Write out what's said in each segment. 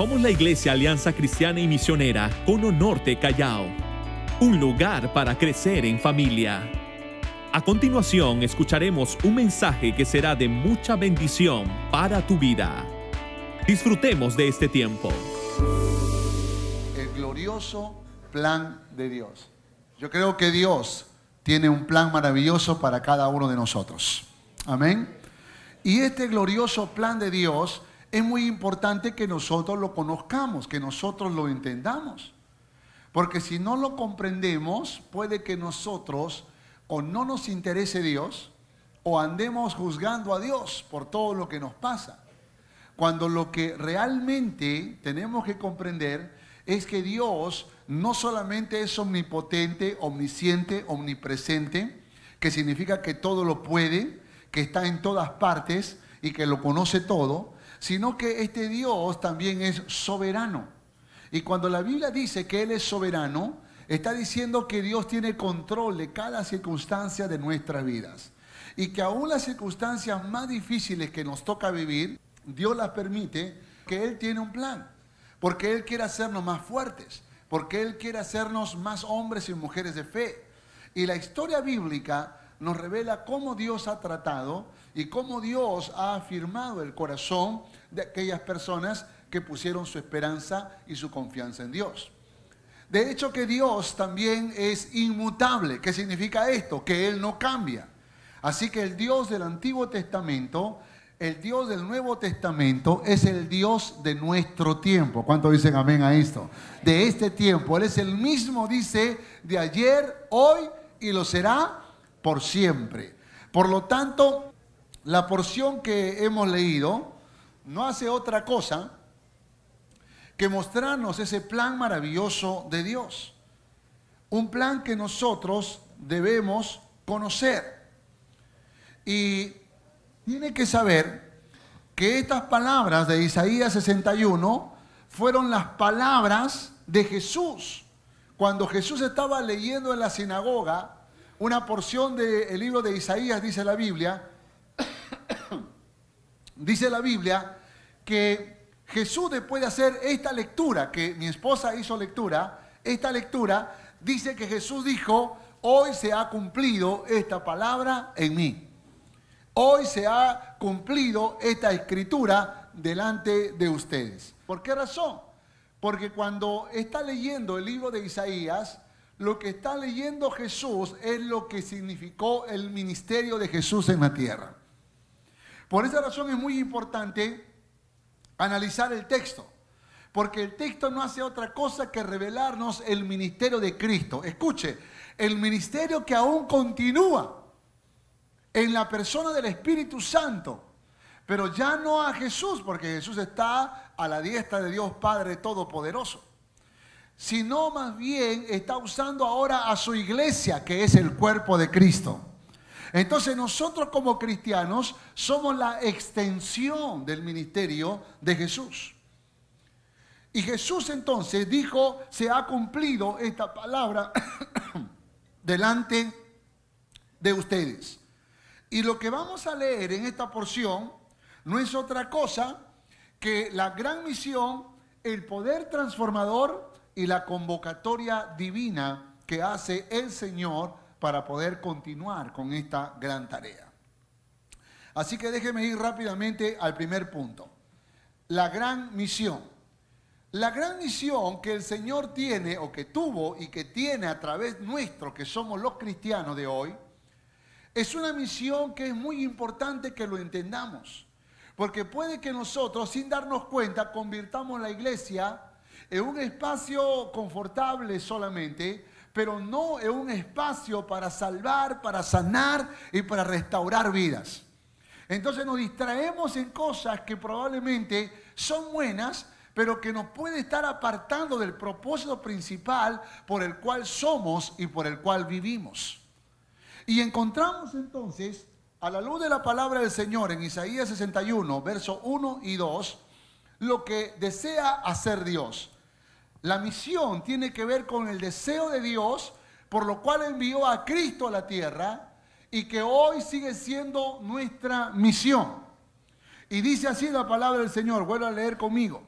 Somos la Iglesia Alianza Cristiana y Misionera Cono Norte Callao, un lugar para crecer en familia. A continuación escucharemos un mensaje que será de mucha bendición para tu vida. Disfrutemos de este tiempo. El glorioso plan de Dios. Yo creo que Dios tiene un plan maravilloso para cada uno de nosotros. Amén. Y este glorioso plan de Dios es muy importante que nosotros lo conozcamos, que nosotros lo entendamos. Porque si no lo comprendemos, puede que nosotros o no nos interese Dios o andemos juzgando a Dios por todo lo que nos pasa. Cuando lo que realmente tenemos que comprender es que Dios no solamente es omnipotente, omnisciente, omnipresente, que significa que todo lo puede, que está en todas partes y que lo conoce todo, sino que este Dios también es soberano. Y cuando la Biblia dice que Él es soberano, está diciendo que Dios tiene control de cada circunstancia de nuestras vidas. Y que aún las circunstancias más difíciles que nos toca vivir, Dios las permite, que Él tiene un plan. Porque Él quiere hacernos más fuertes. Porque Él quiere hacernos más hombres y mujeres de fe. Y la historia bíblica nos revela cómo Dios ha tratado y cómo Dios ha afirmado el corazón de aquellas personas que pusieron su esperanza y su confianza en Dios. De hecho que Dios también es inmutable. ¿Qué significa esto? Que Él no cambia. Así que el Dios del Antiguo Testamento, el Dios del Nuevo Testamento es el Dios de nuestro tiempo. ¿Cuánto dicen amén a esto? De este tiempo. Él es el mismo, dice, de ayer, hoy y lo será por siempre. Por lo tanto, la porción que hemos leído no hace otra cosa que mostrarnos ese plan maravilloso de Dios. Un plan que nosotros debemos conocer. Y tiene que saber que estas palabras de Isaías 61 fueron las palabras de Jesús. Cuando Jesús estaba leyendo en la sinagoga, una porción del libro de Isaías, dice la Biblia, dice la Biblia que Jesús después de hacer esta lectura, que mi esposa hizo lectura, esta lectura dice que Jesús dijo, hoy se ha cumplido esta palabra en mí. Hoy se ha cumplido esta escritura delante de ustedes. ¿Por qué razón? Porque cuando está leyendo el libro de Isaías, lo que está leyendo Jesús es lo que significó el ministerio de Jesús en la tierra. Por esa razón es muy importante analizar el texto, porque el texto no hace otra cosa que revelarnos el ministerio de Cristo. Escuche, el ministerio que aún continúa en la persona del Espíritu Santo, pero ya no a Jesús, porque Jesús está a la diestra de Dios Padre Todopoderoso sino más bien está usando ahora a su iglesia, que es el cuerpo de Cristo. Entonces nosotros como cristianos somos la extensión del ministerio de Jesús. Y Jesús entonces dijo, se ha cumplido esta palabra delante de ustedes. Y lo que vamos a leer en esta porción no es otra cosa que la gran misión, el poder transformador y la convocatoria divina que hace el Señor para poder continuar con esta gran tarea. Así que déjeme ir rápidamente al primer punto. La gran misión. La gran misión que el Señor tiene o que tuvo y que tiene a través nuestro, que somos los cristianos de hoy, es una misión que es muy importante que lo entendamos. Porque puede que nosotros, sin darnos cuenta, convirtamos la iglesia en un espacio confortable solamente, pero no en un espacio para salvar, para sanar y para restaurar vidas. Entonces nos distraemos en cosas que probablemente son buenas, pero que nos puede estar apartando del propósito principal por el cual somos y por el cual vivimos. Y encontramos entonces, a la luz de la palabra del Señor en Isaías 61, verso 1 y 2, lo que desea hacer Dios. La misión tiene que ver con el deseo de Dios, por lo cual envió a Cristo a la tierra y que hoy sigue siendo nuestra misión. Y dice así la palabra del Señor, vuelvo a leer conmigo.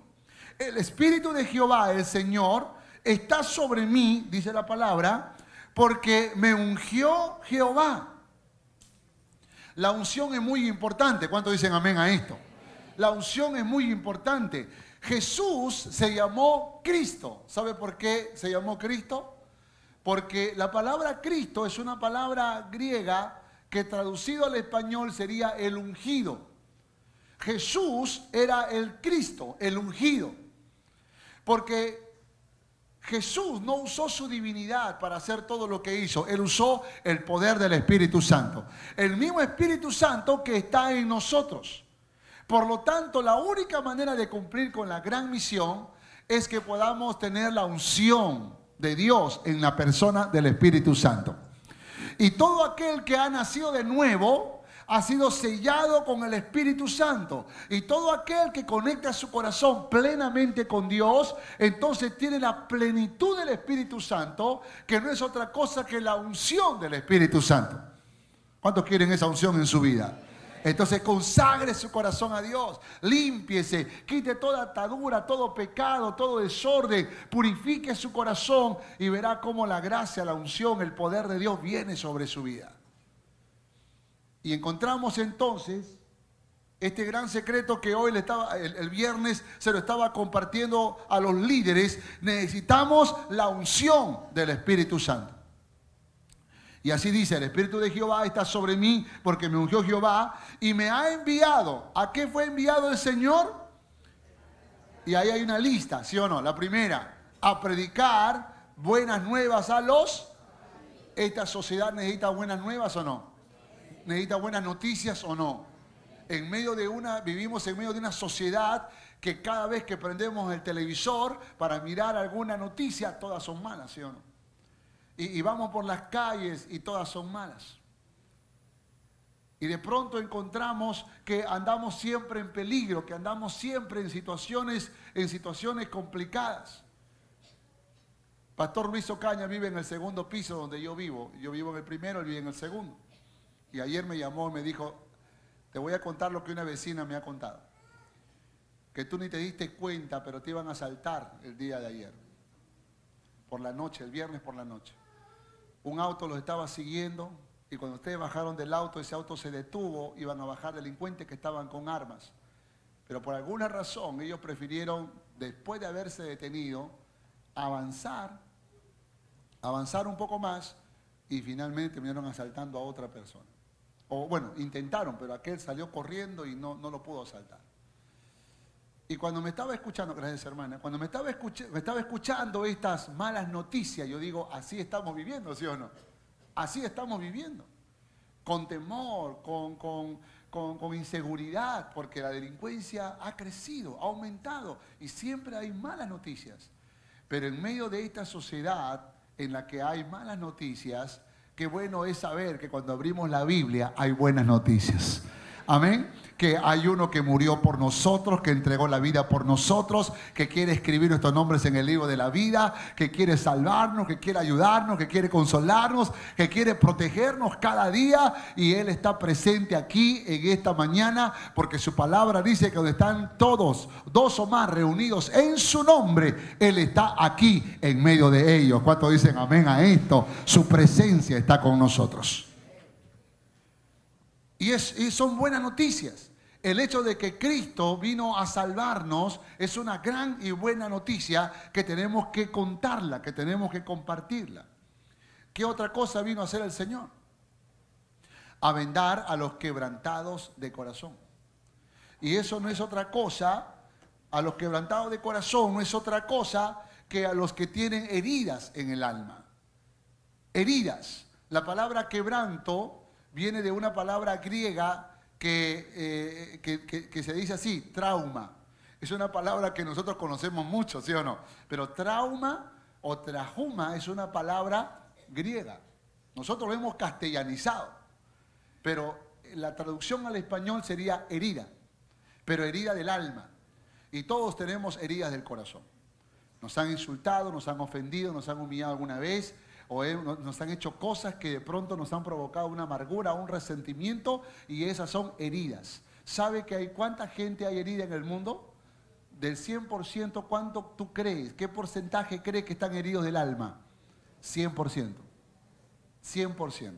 el Espíritu de Jehová, el Señor, está sobre mí, dice la palabra, porque me ungió Jehová. La unción es muy importante. ¿Cuántos dicen amén a esto? La unción es muy importante. Jesús se llamó Cristo. ¿Sabe por qué se llamó Cristo? Porque la palabra Cristo es una palabra griega que traducido al español sería el ungido. Jesús era el Cristo, el ungido. Porque Jesús no usó su divinidad para hacer todo lo que hizo. Él usó el poder del Espíritu Santo. El mismo Espíritu Santo que está en nosotros. Por lo tanto, la única manera de cumplir con la gran misión es que podamos tener la unción de Dios en la persona del Espíritu Santo. Y todo aquel que ha nacido de nuevo ha sido sellado con el Espíritu Santo. Y todo aquel que conecta su corazón plenamente con Dios, entonces tiene la plenitud del Espíritu Santo, que no es otra cosa que la unción del Espíritu Santo. ¿Cuántos quieren esa unción en su vida? Entonces consagre su corazón a Dios, límpiese, quite toda atadura, todo pecado, todo desorden, purifique su corazón y verá cómo la gracia, la unción, el poder de Dios viene sobre su vida. Y encontramos entonces este gran secreto que hoy le estaba, el, viernes se lo estaba compartiendo a los líderes. Necesitamos la unción del Espíritu Santo. Y así dice, el Espíritu de Jehová está sobre mí porque me ungió Jehová y me ha enviado. ¿A qué fue enviado el Señor? Y ahí hay una lista, ¿sí o no? La primera, a predicar buenas nuevas a los... ¿Esta sociedad necesita buenas nuevas o no? necesita buenas noticias o no. En medio de una, vivimos en medio de una sociedad que cada vez que prendemos el televisor para mirar alguna noticia, todas son malas, ¿sí o no? Y, vamos por las calles y todas son malas. Y de pronto encontramos que andamos siempre en peligro, que andamos siempre en situaciones, en situaciones complicadas. Pastor Luis Ocaña vive en el segundo piso donde yo vivo. Yo vivo en el primero, él vive en el segundo. Y ayer me llamó y me dijo, te voy a contar lo que una vecina me ha contado. Que tú ni te diste cuenta, pero te iban a asaltar el día de ayer. Por la noche, el viernes por la noche. Un auto los estaba siguiendo y cuando ustedes bajaron del auto, ese auto se detuvo, iban a bajar delincuentes que estaban con armas. Pero por alguna razón ellos prefirieron, después de haberse detenido, avanzar, avanzar un poco más y finalmente terminaron asaltando a otra persona. O bueno, intentaron, pero aquel salió corriendo y no, no lo pudo asaltar. Y cuando me estaba escuchando, gracias hermana, cuando me estaba, me estaba escuchando estas malas noticias, yo digo, así estamos viviendo, ¿sí o no? Así estamos viviendo. Con temor, con, inseguridad, porque la delincuencia ha crecido, ha aumentado y siempre hay malas noticias. Pero en medio de esta sociedad en la que hay malas noticias, Qué bueno es saber que cuando abrimos la Biblia hay buenas noticias. Amén que hay uno que murió por nosotros, que entregó la vida por nosotros, que quiere escribir nuestros nombres en el libro de la vida, que quiere salvarnos, que quiere ayudarnos, que quiere consolarnos, que quiere protegernos cada día. Y Él está presente aquí en esta mañana porque su palabra dice que donde están todos, dos o más reunidos en su nombre, Él está aquí en medio de ellos. ¿Cuántos dicen amén a esto? Su presencia está con nosotros. Y, es, y son buenas noticias. El hecho de que Cristo vino a salvarnos es una gran y buena noticia que tenemos que contarla, que tenemos que compartirla. ¿Qué otra cosa vino a hacer el Señor? A vendar a los quebrantados de corazón. Y eso no es otra cosa, a los quebrantados de corazón no es otra cosa que a los que tienen heridas en el alma. Heridas. La palabra quebranto viene de una palabra griega eh, que, se dice así, trauma. Es una palabra que nosotros conocemos mucho, ¿sí o no? Pero trauma o trajuma es una palabra griega. Nosotros lo hemos castellanizado, pero la traducción al español sería herida, pero herida del alma. Y todos tenemos heridas del corazón. Nos han insultado, nos han ofendido, nos han humillado alguna vez, o nos han hecho cosas que de pronto nos han provocado una amargura, un resentimiento y esas son heridas. ¿Sabe que hay cuánta gente hay herida en el mundo? del 100%, ¿cuánto tú crees? ¿Qué porcentaje crees que están heridos del alma? 100%. 100%.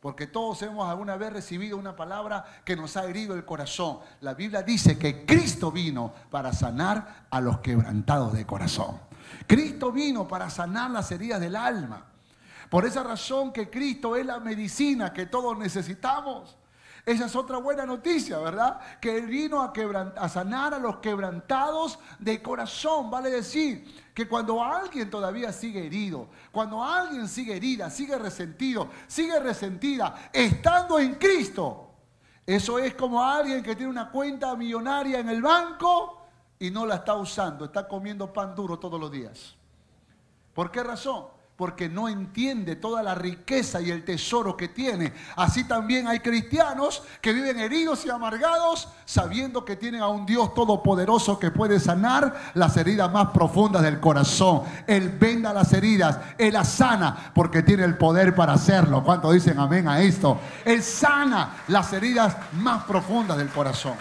Porque todos hemos alguna vez recibido una palabra que nos ha herido el corazón. La Biblia dice que Cristo vino para sanar a los quebrantados de corazón. Cristo vino para sanar las heridas del alma. Por esa razón que Cristo es la medicina que todos necesitamos. Esa es otra buena noticia, ¿verdad? Que Él vino a, a, sanar a los quebrantados de corazón. Vale decir que cuando alguien todavía sigue herido, cuando alguien sigue herida, sigue resentido, sigue resentida, estando en Cristo, eso es como alguien que tiene una cuenta millonaria en el banco y no la está usando, está comiendo pan duro todos los días. ¿Por qué razón? porque no entiende toda la riqueza y el tesoro que tiene. Así también hay cristianos que viven heridos y amargados sabiendo que tienen a un Dios todopoderoso que puede sanar las heridas más profundas del corazón. Él venda las heridas, Él las sana porque tiene el poder para hacerlo. ¿Cuántos dicen amén a esto? Él sana las heridas más profundas del corazón.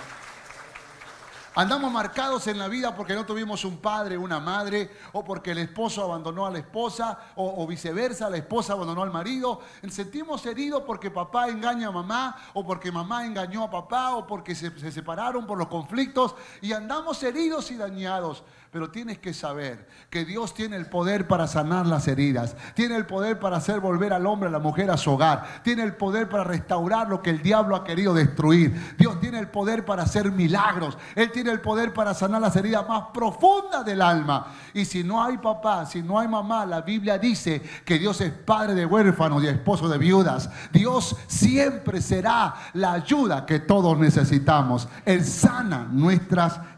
Andamos marcados en la vida porque no tuvimos un padre, una madre, o porque el esposo abandonó a la esposa, o, viceversa, la esposa abandonó al marido. Sentimos heridos porque papá engaña a mamá, o porque mamá engañó a papá, o porque se, se separaron por los conflictos, y andamos heridos y dañados. Pero tienes que saber que Dios tiene el poder para sanar las heridas, tiene el poder para hacer volver al hombre, a la mujer a su hogar, tiene el poder para restaurar lo que el diablo ha querido destruir. Dios tiene el poder para hacer milagros, Él tiene el poder para sanar las heridas más profundas del alma. Y si no hay papá, si no hay mamá, la Biblia dice que Dios es padre de huérfanos y esposo de viudas. Dios siempre será la ayuda que todos necesitamos. Él sana nuestras heridas.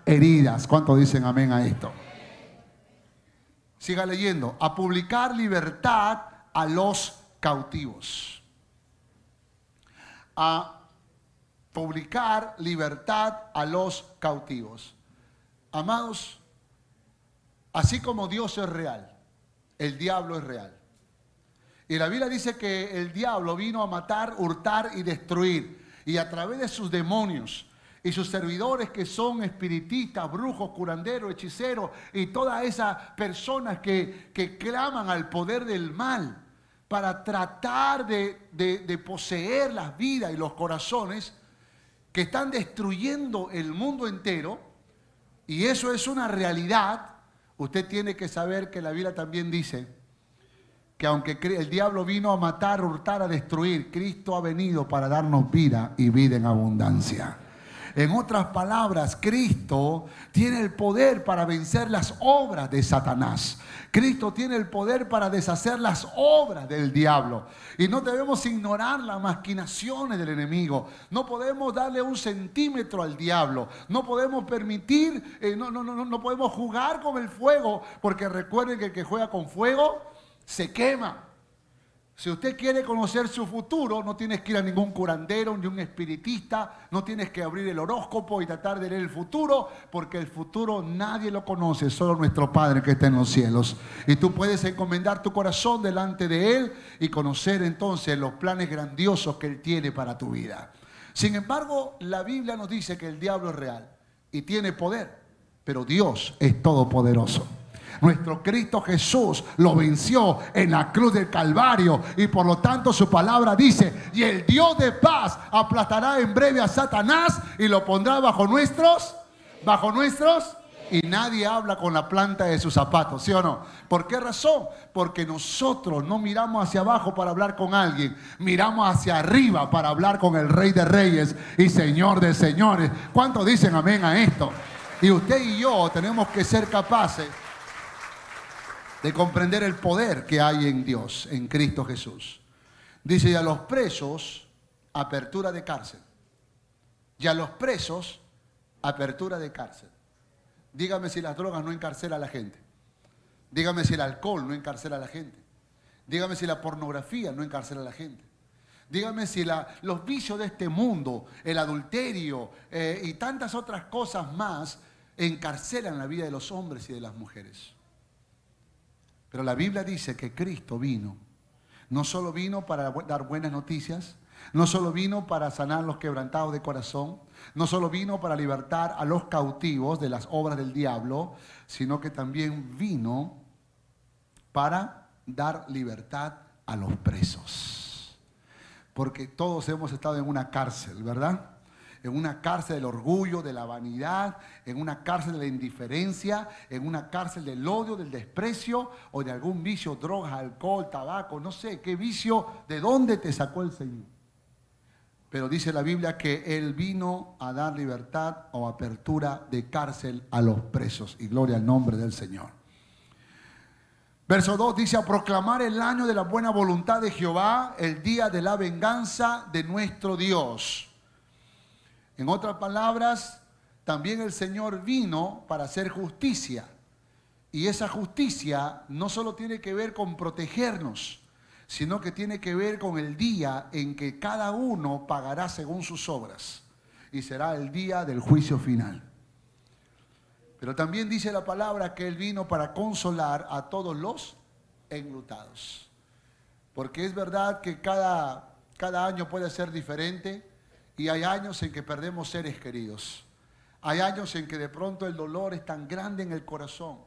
¿Cuántos dicen amén a esto? Siga leyendo. A publicar libertad a los cautivos. A publicar libertad a los cautivos. Amados, así como Dios es real, el diablo es real. Y la Biblia dice que el diablo vino a matar, hurtar y destruir. Y a través de sus demonios, y sus servidores que son espiritistas, brujos, curanderos, hechiceros y todas esas personas que, claman al poder del mal para tratar de, de poseer las vidas y los corazones que están destruyendo el mundo entero, y eso es una realidad, usted tiene que saber que la Biblia también dice que aunque el diablo vino a matar, hurtar, a destruir, Cristo ha venido para darnos vida y vida en abundancia. En otras palabras, Cristo tiene el poder para vencer las obras de Satanás. Cristo tiene el poder para deshacer las obras del diablo. Y no debemos ignorar las maquinaciones del enemigo. No podemos darle un centímetro al diablo. No podemos permitir, eh, no, no, no, no podemos jugar con el fuego. Porque recuerden que el que juega con fuego se quema. Si usted quiere conocer su futuro, no tienes que ir a ningún curandero ni un espiritista, no tienes que abrir el horóscopo y tratar de leer el futuro, porque el futuro nadie lo conoce, solo nuestro Padre que está en los cielos. Y tú puedes encomendar tu corazón delante de Él y conocer entonces los planes grandiosos que Él tiene para tu vida. Sin embargo, la Biblia nos dice que el diablo es real y tiene poder, pero Dios es todopoderoso. Nuestro Cristo Jesús lo venció en la cruz del Calvario y por lo tanto su palabra dice, y el Dios de paz aplastará en breve a Satanás y lo pondrá bajo nuestros, bajo nuestros y nadie habla con la planta de sus zapatos, ¿sí o no? ¿Por qué razón? Porque nosotros no miramos hacia abajo para hablar con alguien, miramos hacia arriba para hablar con el Rey de Reyes y Señor de Señores. ¿Cuántos dicen amén a esto? Y usted y yo tenemos que ser capaces de comprender el poder que hay en Dios, en Cristo Jesús. Dice, y a los presos, apertura de cárcel. Y a los presos, apertura de cárcel. Dígame si las drogas no encarcelan a la gente. Dígame si el alcohol no encarcela a la gente. Dígame si la pornografía no encarcela a la gente. Dígame si los vicios de este mundo, el adulterio eh, y tantas otras cosas más encarcelan la vida de los hombres y de las mujeres. Pero la Biblia dice que Cristo vino. No solo vino para dar buenas noticias, No solo vino para sanar los quebrantados de corazón, no solo vino para libertar a los cautivos de las obras del diablo, sino que también vino para dar libertad a los presos. Porque todos hemos estado en una cárcel, ¿verdad? En una cárcel del orgullo, de la vanidad, en una cárcel de la indiferencia, en una cárcel del odio, del desprecio o de algún vicio, drogas, alcohol, tabaco, no sé qué vicio, de dónde te sacó el Señor. Pero dice la Biblia que Él vino a dar libertad o apertura de cárcel a los presos. Y gloria al nombre del Señor. Verso 2 dice, a proclamar el año de la buena voluntad de Jehová, el día de la venganza de nuestro Dios. En otras palabras, también el Señor vino para hacer justicia. Y esa justicia no solo tiene que ver con protegernos, sino que tiene que ver con el día en que cada uno pagará según sus obras. Y será el día del juicio final. Pero también dice la palabra que Él vino para consolar a todos los enlutados. Porque es verdad que cada, cada año puede ser diferente y hay años en que perdemos seres queridos. Hay años en que de pronto el dolor es tan grande en el corazón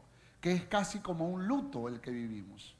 que es casi como un luto el que vivimos.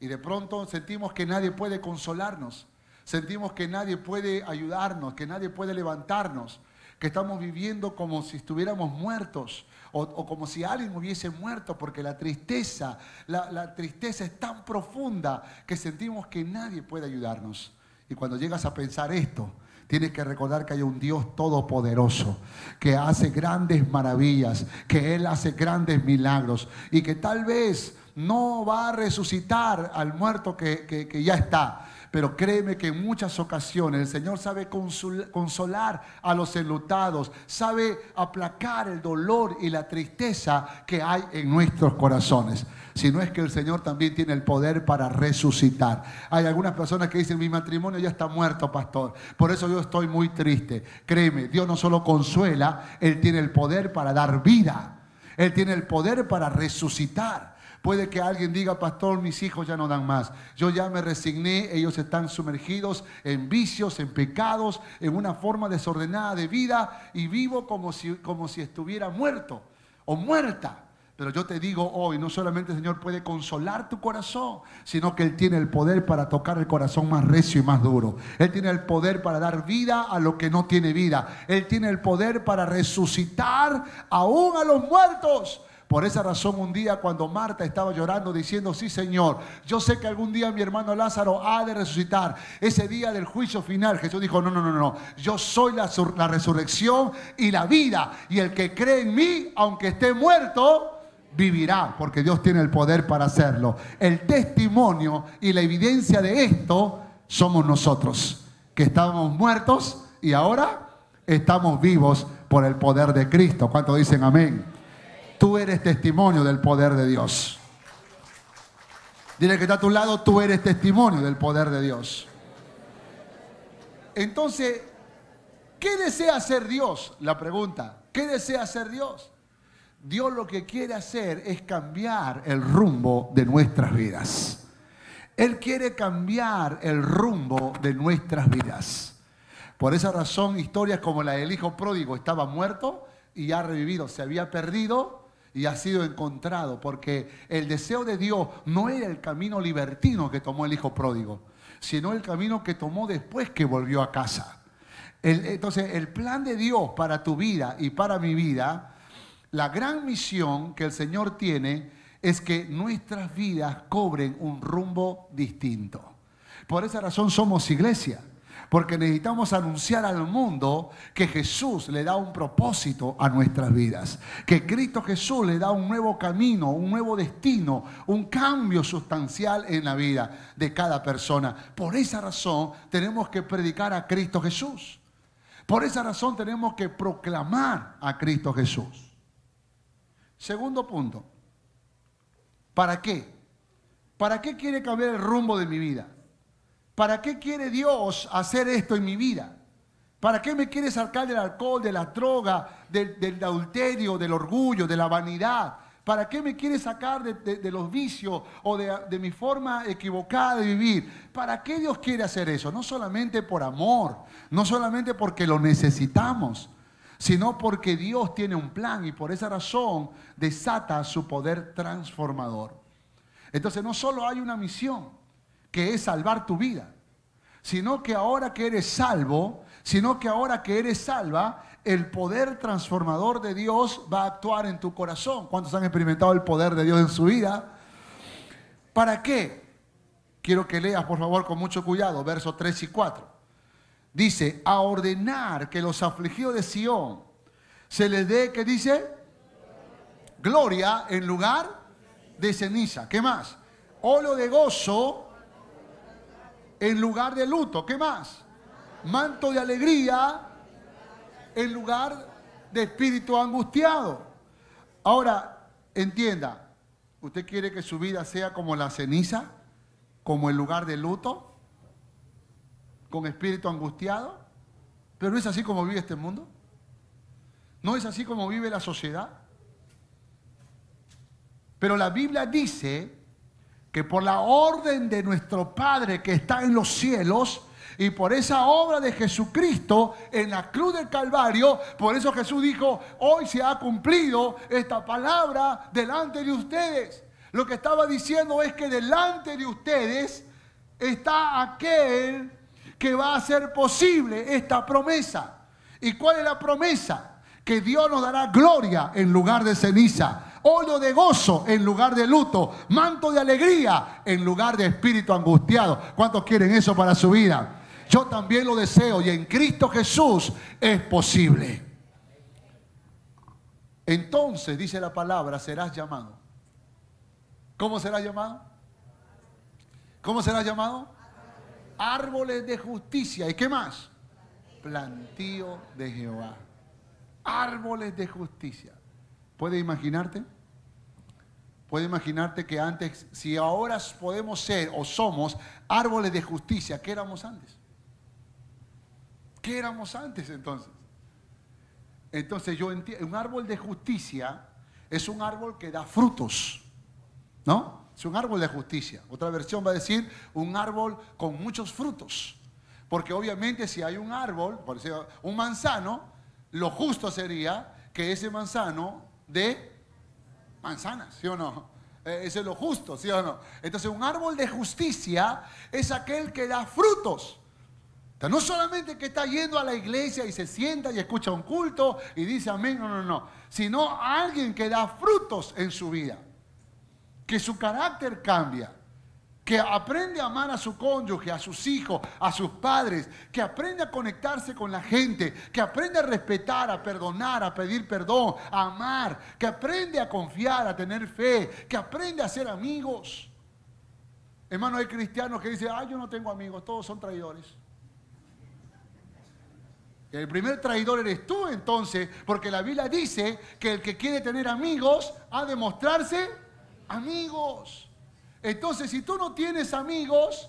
Y de pronto sentimos que nadie puede consolarnos, sentimos que nadie puede ayudarnos, que nadie puede levantarnos, que estamos viviendo como si estuviéramos muertos o, como si alguien hubiese muerto, porque la tristeza, la, la tristeza es tan profunda que sentimos que nadie puede ayudarnos. Y cuando llegas a pensar esto, Tienes que recordar que hay un Dios todopoderoso que hace grandes maravillas, que Él hace grandes milagros y que tal vez no va a resucitar al muerto que, ya está. Pero créeme que en muchas ocasiones el Señor sabe consolar a los enlutados, sabe aplacar el dolor y la tristeza que hay en nuestros corazones sino es que el Señor también tiene el poder para resucitar. Hay algunas personas que dicen, mi matrimonio ya está muerto, pastor, por eso yo estoy muy triste. Créeme, Dios no solo consuela, Él tiene el poder para dar vida, Él tiene el poder para resucitar. Puede que alguien diga, pastor, mis hijos ya no dan más. Yo ya me resigné, ellos están sumergidos en vicios, en pecados, en una forma desordenada de vida y vivo como si, como si estuviera muerto o muerta. Pero yo te digo hoy, no solamente el Señor puede consolar tu corazón, sino que Él tiene el poder para tocar el corazón más recio y más duro. Él tiene el poder para dar vida a lo que no tiene vida. Él tiene el poder para resucitar aún a los muertos. Por esa razón un día cuando Marta estaba llorando diciendo, sí Señor, yo sé que algún día mi hermano Lázaro ha de resucitar. Ese día del juicio final, Jesús dijo, no, no, no, no, yo soy la, resurrección y la vida. Y el que cree en mí, aunque esté muerto, vivirá, porque Dios tiene el poder para hacerlo. El testimonio y la evidencia de esto somos nosotros, que estábamos muertos y ahora estamos vivos por el poder de Cristo. ¿Cuántos dicen amén? Tú eres testimonio del poder de Dios. Dile que está a tu lado, tú eres testimonio del poder de Dios. Entonces, ¿qué desea hacer Dios? La pregunta, ¿qué desea hacer Dios? Dios lo que quiere hacer es cambiar el rumbo de nuestras vidas. Él quiere cambiar el rumbo de nuestras vidas. Por esa razón, historias como la del hijo pródigo estaba muerto y ha revivido, se había perdido y ha sido encontrado, porque el deseo de Dios no era el camino libertino que tomó el hijo pródigo, sino el camino que tomó después que volvió a casa. entonces, el plan de Dios para tu vida y para mi vida la gran misión que el Señor tiene es que nuestras vidas cobren un rumbo distinto. Por esa razón somos iglesia, porque necesitamos anunciar al mundo que Jesús le da un propósito a nuestras vidas, que Cristo Jesús le da un nuevo camino, un nuevo destino, un cambio sustancial en la vida de cada persona. Por esa razón tenemos que predicar a Cristo Jesús. Por esa razón tenemos que proclamar a Cristo Jesús. Segundo punto. ¿Para qué? ¿Para qué quiere cambiar el rumbo de mi vida? ¿Para qué quiere Dios hacer esto en mi vida? ¿Para qué me quiere sacar del alcohol, de la droga, del, adulterio, del orgullo, de la vanidad? ¿Para qué me quiere sacar de, los vicios o de, de, mi forma equivocada de vivir? ¿Para qué Dios quiere hacer eso? No solamente por amor, no solamente porque lo necesitamos, sino porque Dios tiene un plan y por esa razón desata su poder transformador. Entonces no solo hay una misión, que es salvar tu vida, sino que ahora que eres salvo, sino que ahora que eres salva, el poder transformador de Dios va a actuar en tu corazón. ¿Cuántos han experimentado el poder de Dios en su vida? ¿Para qué? Quiero que leas, por favor, con mucho cuidado, versos 3 y 4. Dice, a ordenar que los afligidos de Sión se les dé, ¿qué dice? Gloria en lugar de ceniza. ¿Qué más? Olo de gozo en lugar de luto. ¿Qué más? Manto de alegría en lugar de espíritu angustiado. Ahora, entienda, ¿usted quiere que su vida sea como la ceniza? ¿Como el lugar de luto? ¿Con espíritu angustiado? Pero no es así como vive este mundo. No es así como vive la sociedad. Pero la Biblia dice que por la orden de nuestro Padre que está en los cielos, y por esa obra de Jesucristo en la cruz del Calvario, por eso Jesús dijo, hoy se ha cumplido esta palabra delante de ustedes. Lo que estaba diciendo es que delante de ustedes está aquel que va a hacer posible esta promesa. ¿Y cuál es la promesa? Que Dios nos dará gloria en lugar de ceniza óleo de gozo en lugar de luto, manto de alegría en lugar de espíritu angustiado. ¿Cuántos quieren eso para su vida? Yo también lo deseo y en Cristo Jesús es posible. Entonces, dice la palabra, serás llamado. ¿Cómo serás llamado? ¿Cómo serás llamado? Árboles de justicia. ¿Y qué más? Plantío de Jehová. Árboles de justicia. ¿Puede imaginarte? Puede imaginarte que antes, si ahora podemos ser o somos árboles de justicia, ¿qué éramos antes? ¿Qué éramos antes entonces? Entonces yo entiendo, un árbol de justicia es un árbol que da frutos, ¿no? Es un árbol de justicia. Otra versión va a decir un árbol con muchos frutos. Porque obviamente si hay un árbol, por ejemplo, un manzano, lo justo sería que ese manzano dé manzanas, ¿sí o no? Eh, ese es lo justo, ¿sí o no? Entonces un árbol de justicia es aquel que da frutos no solamente que está yendo a la iglesia y se sienta y escucha un culto y dice amén, no, no, no, sino alguien que da frutos en su vida, que su carácter cambia, que aprende a amar a su cónyuge, a sus hijos, a sus padres, que aprende a conectarse con la gente, que aprende a respetar, a perdonar, a pedir perdón, a amar, que aprende a confiar, a tener fe, que aprende a ser amigos. Hermano, hay cristianos que dicen, ay, yo no tengo amigos, todos son traidores. El primer traidor eres tú entonces, porque la Biblia dice que el que quiere tener amigos ha de mostrarse amigos. Entonces, si tú no tienes amigos,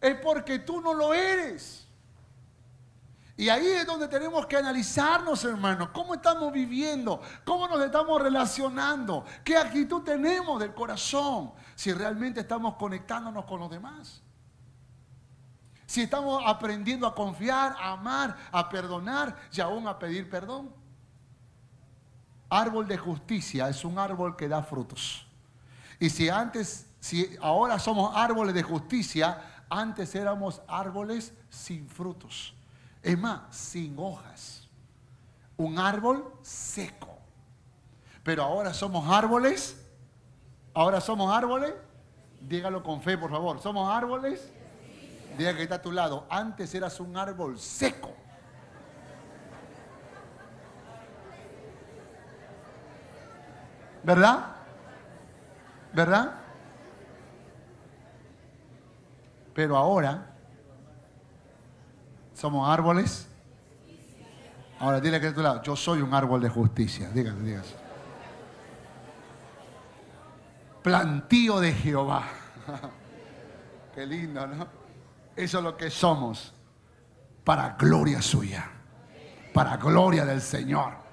es porque tú no lo eres. Y ahí es donde tenemos que analizarnos, hermanos, cómo estamos viviendo, cómo nos estamos relacionando, qué actitud tenemos del corazón, si realmente estamos conectándonos con los demás si estamos aprendiendo a confiar, a amar, a perdonar y aún a pedir perdón. Árbol de justicia es un árbol que da frutos. Y si antes, si ahora somos árboles de justicia, antes éramos árboles sin frutos. Es más, sin hojas. Un árbol seco. Pero ahora somos árboles. Ahora somos árboles. Dígalo con fe, por favor. Somos árboles Diga que está a tu lado. Antes eras un árbol seco. ¿Verdad? ¿Verdad? Pero ahora somos árboles. Ahora dile que a tu lado. Yo soy un árbol de justicia. Dígale, dígale. Plantío de Jehová. Qué lindo, ¿no? Eso es lo que somos para gloria suya, para gloria del Señor.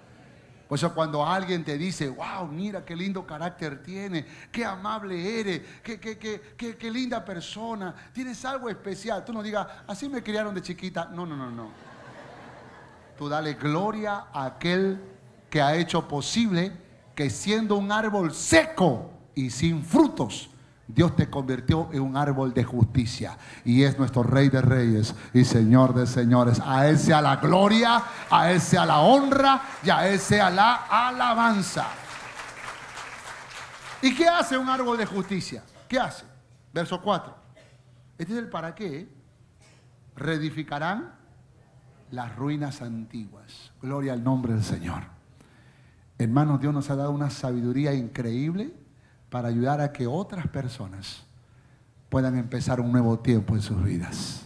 Por eso cuando alguien te dice, wow, mira qué lindo carácter tiene, qué amable eres, qué, qué, qué, qué, linda persona, tienes algo especial. Tú no digas, así me criaron de chiquita. No, no, no, no. Tú dale gloria a aquel que ha hecho posible que siendo un árbol seco y sin frutos, Dios te convirtió en un árbol de justicia y es nuestro Rey de Reyes y Señor de Señores. A Él sea la gloria, a Él sea la honra y a Él sea la alabanza. ¿Y qué hace un árbol de justicia? ¿Qué hace? Verso 4. Este es el para qué. Reedificarán las ruinas antiguas. Gloria al nombre del Señor. Hermanos, Dios nos ha dado una sabiduría increíble para ayudar a que otras personas puedan empezar un nuevo tiempo en sus vidas.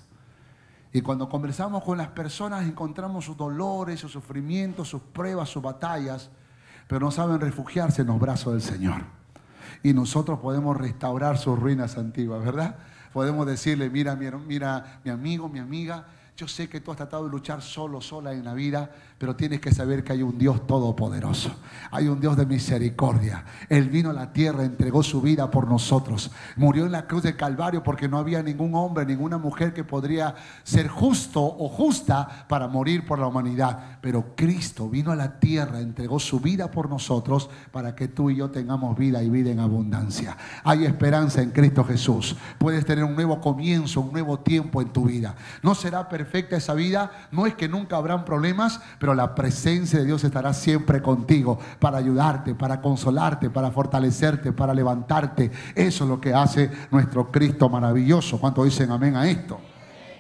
Y cuando conversamos con las personas encontramos sus dolores, sus sufrimientos, sus pruebas, sus batallas, pero no saben refugiarse en los brazos del Señor. Y nosotros podemos restaurar sus ruinas antiguas, ¿verdad? Podemos decirle, mira, mira, mi amigo, mi amiga, yo sé que tú has tratado de luchar solo, sola en la vida, pero tienes que saber que hay un Dios todopoderoso. Hay un Dios de misericordia. Él vino a la tierra, entregó su vida por nosotros. Murió en la cruz de Calvario porque no había ningún hombre, ninguna mujer que podría ser justo o justa para morir por la humanidad. Pero Cristo vino a la tierra, entregó su vida por nosotros para que tú y yo tengamos vida y vida en abundancia. Hay esperanza en Cristo Jesús. Puedes tener un nuevo comienzo, un nuevo tiempo en tu vida. No será perfecta esa vida, no es que nunca habrán problemas, pero la presencia de Dios estará siempre contigo para ayudarte, para consolarte, para fortalecerte, para levantarte. Eso es lo que hace nuestro Cristo maravilloso. ¿Cuánto dicen amén a esto?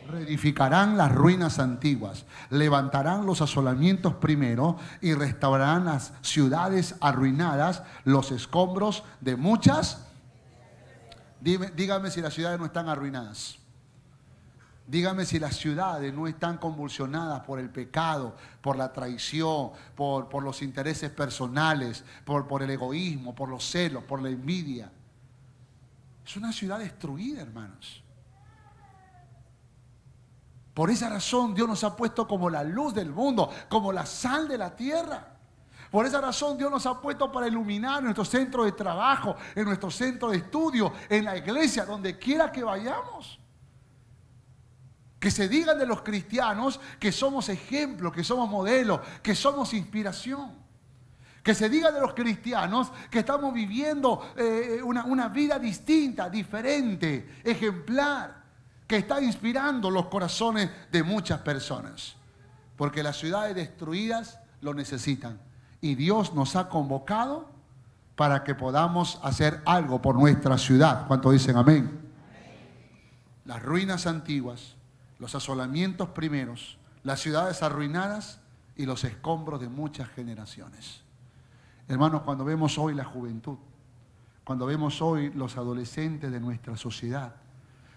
reedificarán las ruinas antiguas, levantarán los asolamientos primero y restaurarán las ciudades arruinadas, los escombros de muchas. dígame si las ciudades no están arruinadas. Dígame si las ciudades no están convulsionadas por el pecado, por la traición, por, por los intereses personales, por, por el egoísmo, por los celos, por la envidia. Es una ciudad destruida, hermanos. Por esa razón Dios nos ha puesto como la luz del mundo, como la sal de la tierra. Por esa razón Dios nos ha puesto para iluminar nuestro centro de trabajo, en nuestro centro de estudio, en la iglesia, donde quiera que vayamos. Que se digan de los cristianos que somos ejemplo, que somos modelo, que somos inspiración. Que se diga de los cristianos que estamos viviendo eh, una, una vida distinta, diferente, ejemplar, que está inspirando los corazones de muchas personas. Porque las ciudades destruidas lo necesitan. Y Dios nos ha convocado para que podamos hacer algo por nuestra ciudad. ¿Cuánto dicen amén? Las ruinas antiguas los asolamientos primeros, las ciudades arruinadas y los escombros de muchas generaciones. Hermanos, cuando vemos hoy la juventud, cuando vemos hoy los adolescentes de nuestra sociedad,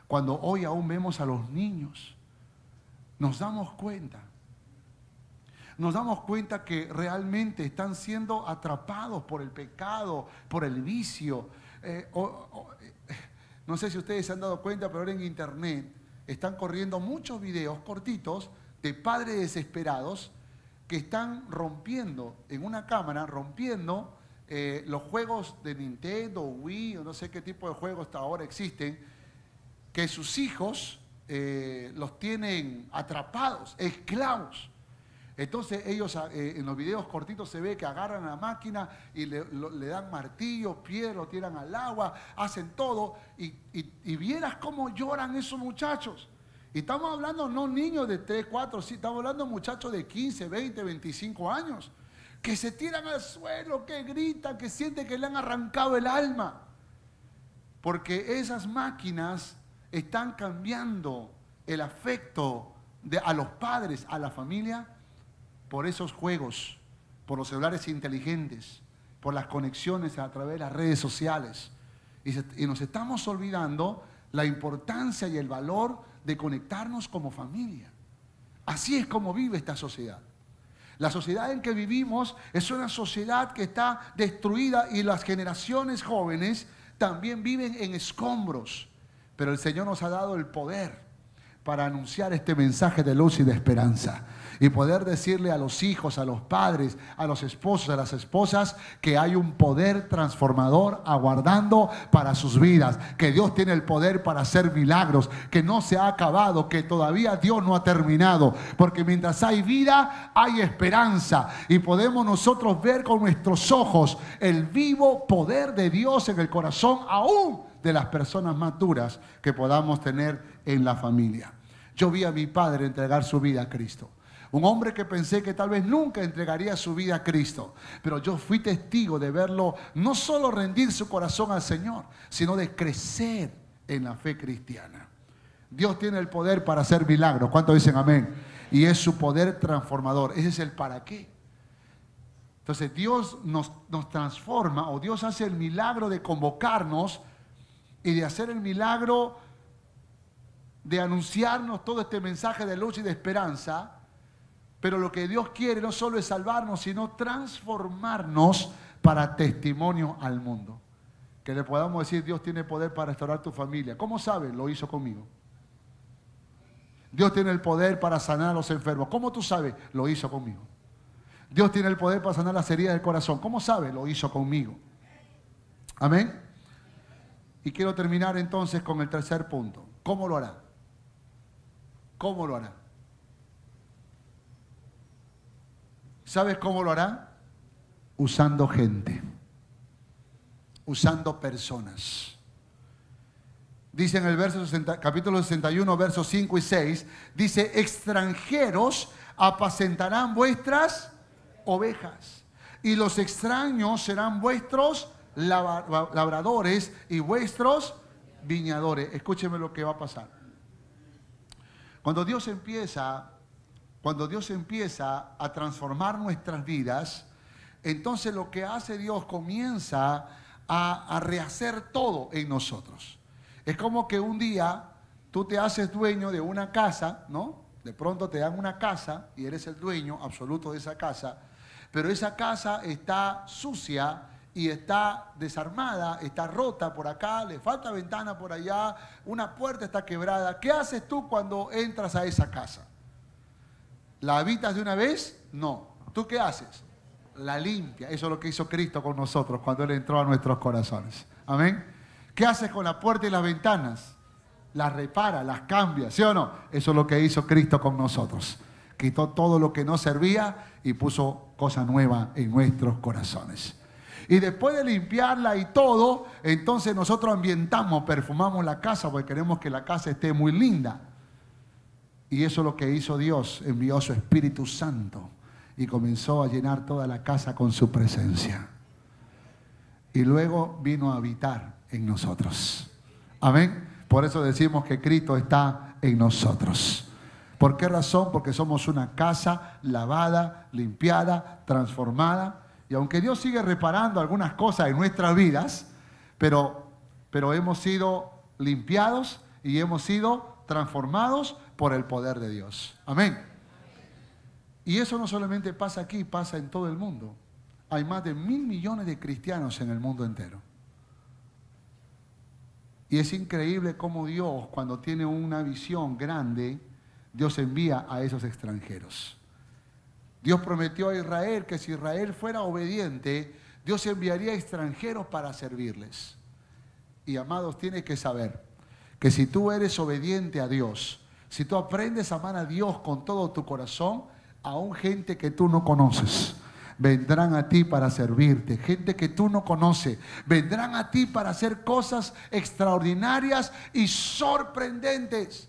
cuando hoy aún vemos a los niños, nos damos cuenta, nos damos cuenta que realmente están siendo atrapados por el pecado, por el vicio. Eh, eh, no sé si ustedes se han dado cuenta, pero ahora en internet están corriendo muchos videos cortitos de padres desesperados que están rompiendo en una cámara, rompiendo eh, los juegos de Nintendo, Wii, o no sé qué tipo de juegos hasta ahora existen, que sus hijos eh, los tienen atrapados, esclavos. Entonces ellos ah, eh, en los videos cortitos se ve que agarran la máquina y le, dan martillo, piedra, lo tiran al agua, hacen todo. Y, vieras cómo lloran esos muchachos. Y estamos hablando no niños de 3, 4, sí, estamos hablando muchachos de 15, 20, 25 años. Que se tiran al suelo, que gritan, que sienten que le han arrancado el alma. Porque esas máquinas están cambiando el afecto a los padres, a la familia por esos juegos, por los celulares inteligentes, por las conexiones a través de las redes sociales. Y, nos estamos olvidando la importancia y el valor de conectarnos como familia. Así es como vive esta sociedad. La sociedad en que vivimos es una sociedad que está destruida y las generaciones jóvenes también viven en escombros. Pero el Señor nos ha dado el poder para anunciar este mensaje de luz y de esperanza. Y poder decirle a los hijos, a los padres, a los esposos, a las esposas, que hay un poder transformador aguardando para sus vidas, que Dios tiene el poder para hacer milagros, que no se ha acabado, que todavía Dios no ha terminado, porque mientras hay vida, hay esperanza. Y podemos nosotros ver con nuestros ojos el vivo poder de Dios en el corazón aún de las personas más duras que podamos tener en la familia. Yo vi a mi padre entregar su vida a Cristo. Un hombre que pensé que tal vez nunca entregaría su vida a Cristo. Pero yo fui testigo de verlo no solo rendir su corazón al Señor, sino de crecer en la fe cristiana. Dios tiene el poder para hacer milagros. ¿Cuántos dicen amén? Y es su poder transformador. Ese es el para qué. Entonces Dios nos, nos transforma o Dios hace el milagro de convocarnos y de hacer el milagro de anunciarnos todo este mensaje de luz y de esperanza pero lo que Dios quiere no solo es salvarnos, sino transformarnos para testimonio al mundo. Que le podamos decir, Dios tiene poder para restaurar tu familia. ¿Cómo sabe? Lo hizo conmigo. Dios tiene el poder para sanar a los enfermos. ¿Cómo tú sabes? Lo hizo conmigo. Dios tiene el poder para sanar las heridas del corazón. ¿Cómo sabe? Lo hizo conmigo. Amén. Y quiero terminar entonces con el tercer punto. ¿Cómo lo hará? ¿Cómo lo hará? ¿Sabes cómo lo hará? Usando gente, usando personas. Dice en el verso capítulo 61, versos 5 y 6, dice, extranjeros apacentarán vuestras ovejas y los extraños serán vuestros labradores y vuestros viñadores. Escúcheme lo que va a pasar. Cuando Dios empieza cuando Dios empieza a transformar nuestras vidas, entonces lo que hace Dios comienza a, rehacer todo en nosotros. Es como que un día tú te haces dueño de una casa, ¿no? De pronto te dan una casa y eres el dueño absoluto de esa casa, pero esa casa está sucia y está desarmada, está rota por acá, le falta ventana por allá, una puerta está quebrada. ¿Qué haces tú cuando entras a esa casa? ¿La habitas de una vez? No. ¿Tú qué haces? La limpia. Eso es lo que hizo Cristo con nosotros cuando Él entró a nuestros corazones. Amén. ¿Qué haces con la puerta y las ventanas? Las repara, las cambia, ¿sí o no? Eso es lo que hizo Cristo con nosotros. Quitó todo lo que no servía y puso cosa nueva en nuestros corazones. Y después de limpiarla y todo, entonces nosotros ambientamos, perfumamos la casa porque queremos que la casa esté muy linda. Y eso es lo que hizo Dios, envió su Espíritu Santo y comenzó a llenar toda la casa con su presencia. Y luego vino a habitar en nosotros. Amén. Por eso decimos que Cristo está en nosotros. ¿Por qué razón? Porque somos una casa lavada, limpiada, transformada. Y aunque Dios sigue reparando algunas cosas en nuestras vidas, pero, pero hemos sido limpiados y hemos sido transformados por el poder de Dios. Amén. Y eso no solamente pasa aquí, pasa en todo el mundo. Hay más de mil millones de cristianos en el mundo entero. Y es increíble cómo Dios, cuando tiene una visión grande, Dios envía a esos extranjeros. Dios prometió a Israel que si Israel fuera obediente, Dios enviaría extranjeros para servirles. Y amados, tienes que saber que si tú eres obediente a Dios, si tú aprendes a amar a Dios con todo tu corazón, aún gente que tú no conoces, vendrán a ti para servirte. Gente que tú no conoces, vendrán a ti para hacer cosas extraordinarias y sorprendentes.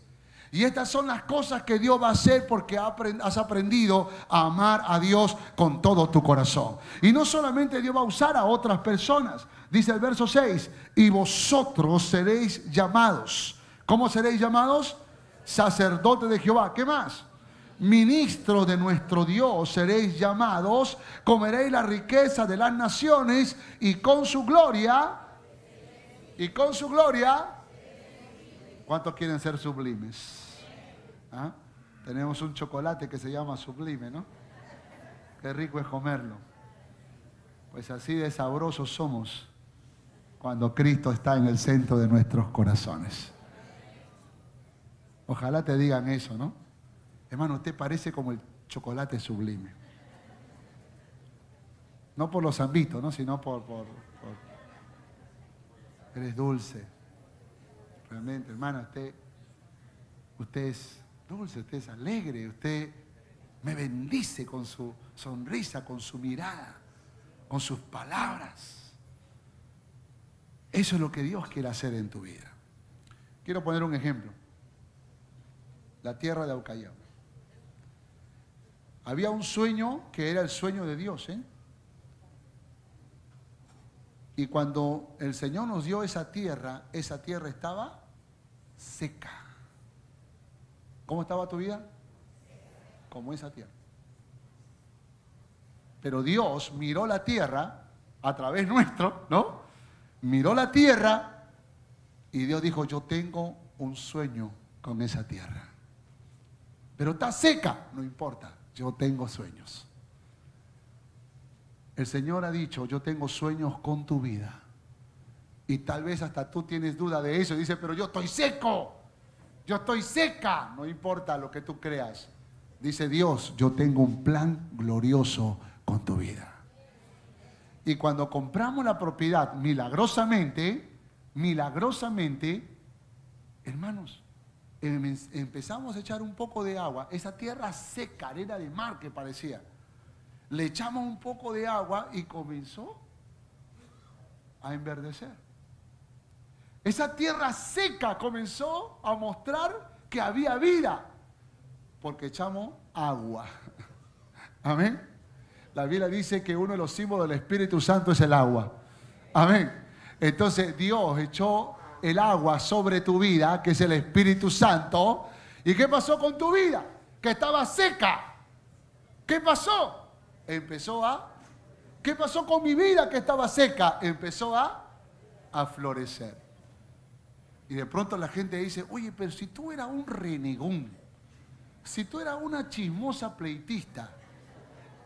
Y estas son las cosas que Dios va a hacer porque has aprendido a amar a Dios con todo tu corazón. Y no solamente Dios va a usar a otras personas. Dice el verso 6, y vosotros seréis llamados. ¿Cómo seréis llamados? sacerdote de Jehová. ¿Qué más? Ministro de nuestro Dios seréis llamados, comeréis la riqueza de las naciones y con su gloria, y con su gloria, ¿cuántos quieren ser sublimes? ¿Ah? Tenemos un chocolate que se llama sublime, ¿no? Qué rico es comerlo. Pues así de sabrosos somos cuando Cristo está en el centro de nuestros corazones. Ojalá te digan eso, ¿no? Hermano, usted parece como el chocolate sublime. No por los ámbitos, ¿no? Sino por, por, por... Eres dulce. Realmente, hermano, usted, usted es dulce, usted es alegre, usted me bendice con su sonrisa, con su mirada, con sus palabras. Eso es lo que Dios quiere hacer en tu vida. Quiero poner un ejemplo. La tierra de Aucayama. Había un sueño que era el sueño de Dios. ¿eh? Y cuando el Señor nos dio esa tierra, esa tierra estaba seca. ¿Cómo estaba tu vida? Como esa tierra. Pero Dios miró la tierra a través nuestro, ¿no? Miró la tierra y Dios dijo, yo tengo un sueño con esa tierra. Pero está seca, no importa, yo tengo sueños. El Señor ha dicho, yo tengo sueños con tu vida. Y tal vez hasta tú tienes duda de eso y dices, pero yo estoy seco, yo estoy seca, no importa lo que tú creas. Dice Dios, yo tengo un plan glorioso con tu vida. Y cuando compramos la propiedad milagrosamente, milagrosamente, hermanos, em, empezamos a echar un poco de agua, esa tierra seca, arena de mar que parecía. Le echamos un poco de agua y comenzó a enverdecer. Esa tierra seca comenzó a mostrar que había vida, porque echamos agua. Amén. La Biblia dice que uno de los símbolos del Espíritu Santo es el agua. Amén. Entonces Dios echó el agua sobre tu vida, que es el Espíritu Santo. ¿Y qué pasó con tu vida? Que estaba seca. ¿Qué pasó? Empezó a... ¿Qué pasó con mi vida que estaba seca? Empezó a, a florecer. Y de pronto la gente dice, oye, pero si tú eras un renegón, si tú eras una chismosa pleitista,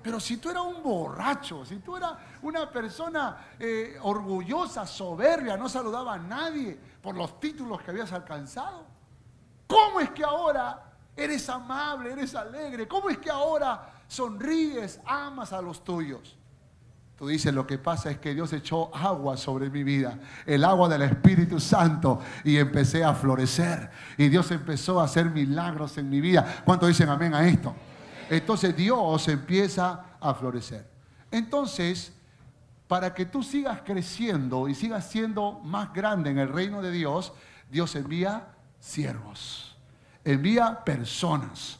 pero si tú eras un borracho, si tú eras una persona eh, orgullosa, soberbia, no saludaba a nadie por los títulos que habías alcanzado, ¿cómo es que ahora eres amable, eres alegre? ¿Cómo es que ahora sonríes, amas a los tuyos? Tú dices, lo que pasa es que Dios echó agua sobre mi vida, el agua del Espíritu Santo, y empecé a florecer. Y Dios empezó a hacer milagros en mi vida. ¿Cuántos dicen amén a esto? entonces Dios empieza a florecer. Entonces, para que tú sigas creciendo y sigas siendo más grande en el reino de Dios, Dios envía siervos, envía personas.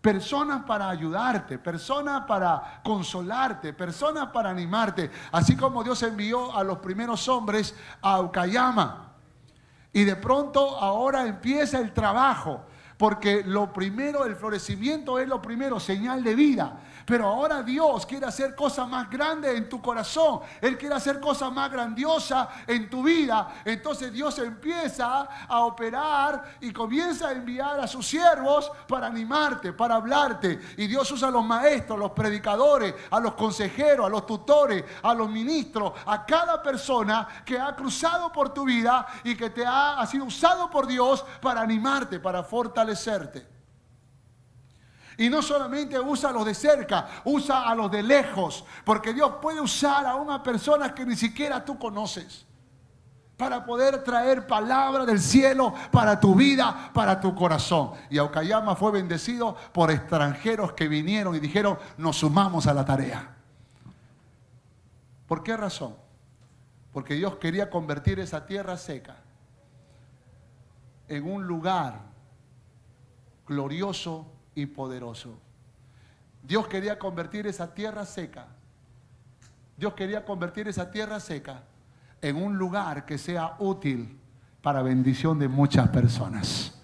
Personas para ayudarte, personas para consolarte, personas para animarte. Así como Dios envió a los primeros hombres a Ucayama. Y de pronto ahora empieza el trabajo porque lo primero, el florecimiento es lo primero, señal de vida. Pero ahora Dios quiere hacer cosas más grandes en tu corazón. Él quiere hacer cosas más grandiosas en tu vida. Entonces Dios empieza a operar y comienza a enviar a sus siervos para animarte, para hablarte. Y Dios usa a los maestros, a los predicadores, a los consejeros, a los tutores, a los ministros, a cada persona que ha cruzado por tu vida y que te ha, sido usado por Dios para animarte, para fortalecer y no solamente usa a los de cerca, usa a los de lejos, porque Dios puede usar a una persona que ni siquiera tú conoces para poder traer palabra del cielo para tu vida, para tu corazón. Y Aucayama fue bendecido por extranjeros que vinieron y dijeron, nos sumamos a la tarea. ¿Por qué razón? Porque Dios quería convertir esa tierra seca en un lugar glorioso y poderoso. Dios quería convertir esa tierra seca, Dios quería convertir esa tierra seca en un lugar que sea útil para bendición de muchas personas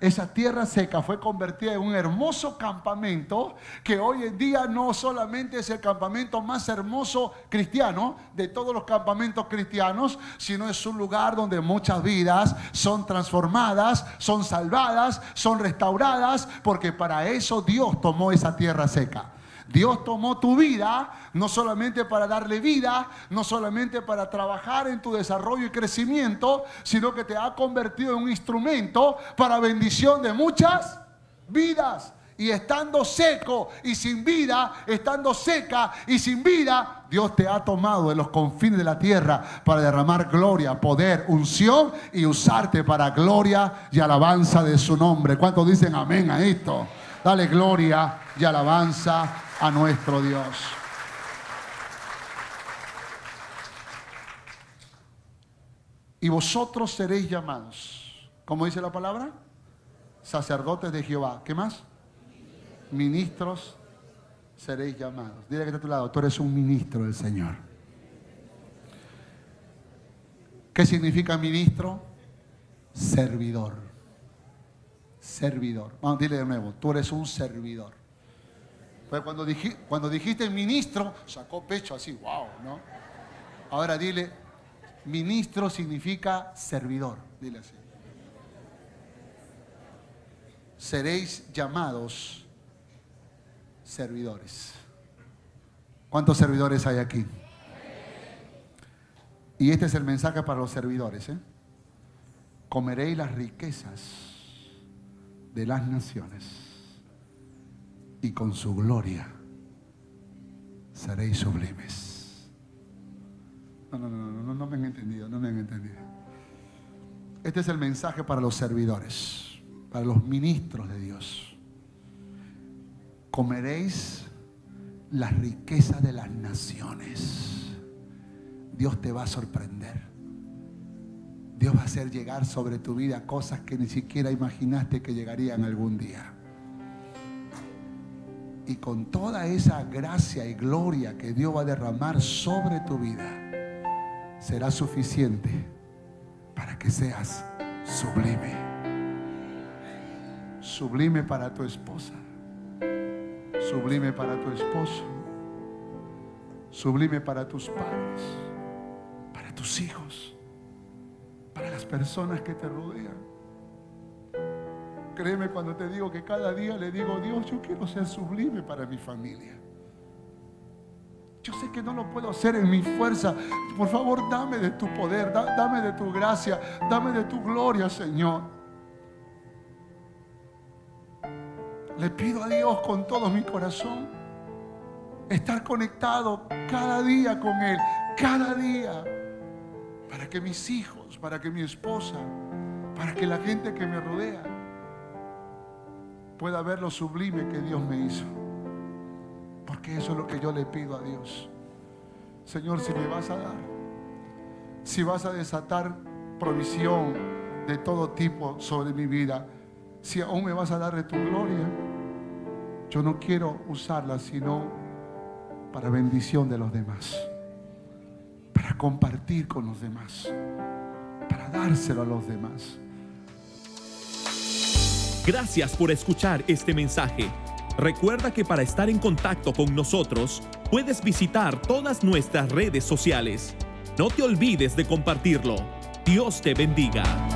esa tierra seca fue convertida en un hermoso campamento que hoy en día no solamente es el campamento más hermoso cristiano de todos los campamentos cristianos, sino es un lugar donde muchas vidas son transformadas, son salvadas, son restauradas, porque para eso Dios tomó esa tierra seca. Dios tomó tu vida no solamente para darle vida, no solamente para trabajar en tu desarrollo y crecimiento, sino que te ha convertido en un instrumento para bendición de muchas vidas y estando seco y sin vida, estando seca y sin vida, Dios te ha tomado de los confines de la tierra para derramar gloria, poder, unción y usarte para gloria y alabanza de su nombre. ¿Cuántos dicen amén a esto? Dale gloria y alabanza a nuestro Dios. Y vosotros seréis llamados, ¿cómo dice la palabra? Sacerdotes de Jehová. ¿Qué más? ministros seréis llamados. Dile que está a tu lado, tú eres un ministro del Señor. ¿Qué significa ministro? Servidor. Servidor. Vamos, dile de nuevo, tú eres un servidor. Cuando, dijiste, cuando dijiste ministro, sacó pecho así, wow, ¿no? Ahora dile, ministro significa servidor, dile así. Seréis llamados servidores. ¿Cuántos servidores hay aquí? Y este es el mensaje para los servidores. ¿eh? Comeréis las riquezas de las naciones y con su gloria seréis sublimes. No, no, no, no, no me han entendido, no me han entendido. Este es el mensaje para los servidores, para los ministros de Dios comeréis la riqueza de las naciones. Dios te va a sorprender. Dios va a hacer llegar sobre tu vida cosas que ni siquiera imaginaste que llegarían algún día. Y con toda esa gracia y gloria que Dios va a derramar sobre tu vida, será suficiente para que seas sublime. Sublime para tu esposa sublime para tu esposo, sublime para tus padres, para tus hijos, para las personas que te rodean. Créeme cuando te digo que cada día le digo, Dios, yo quiero ser sublime para mi familia. Yo sé que no lo puedo hacer en mi fuerza. Por favor, dame de tu poder, dame de tu gracia, dame de tu gloria, Señor. Le pido a Dios con todo mi corazón estar conectado cada día con Él, cada día, para que mis hijos, para que mi esposa, para que la gente que me rodea pueda ver lo sublime que Dios me hizo. Porque eso es lo que yo le pido a Dios. Señor, si me vas a dar, si vas a desatar provisión de todo tipo sobre mi vida, si aún me vas a dar de tu gloria, yo no quiero usarla sino para bendición de los demás, para compartir con los demás, para dárselo a los demás. Gracias por escuchar este mensaje. Recuerda que para estar en contacto con nosotros puedes visitar todas nuestras redes sociales. No te olvides de compartirlo. Dios te bendiga.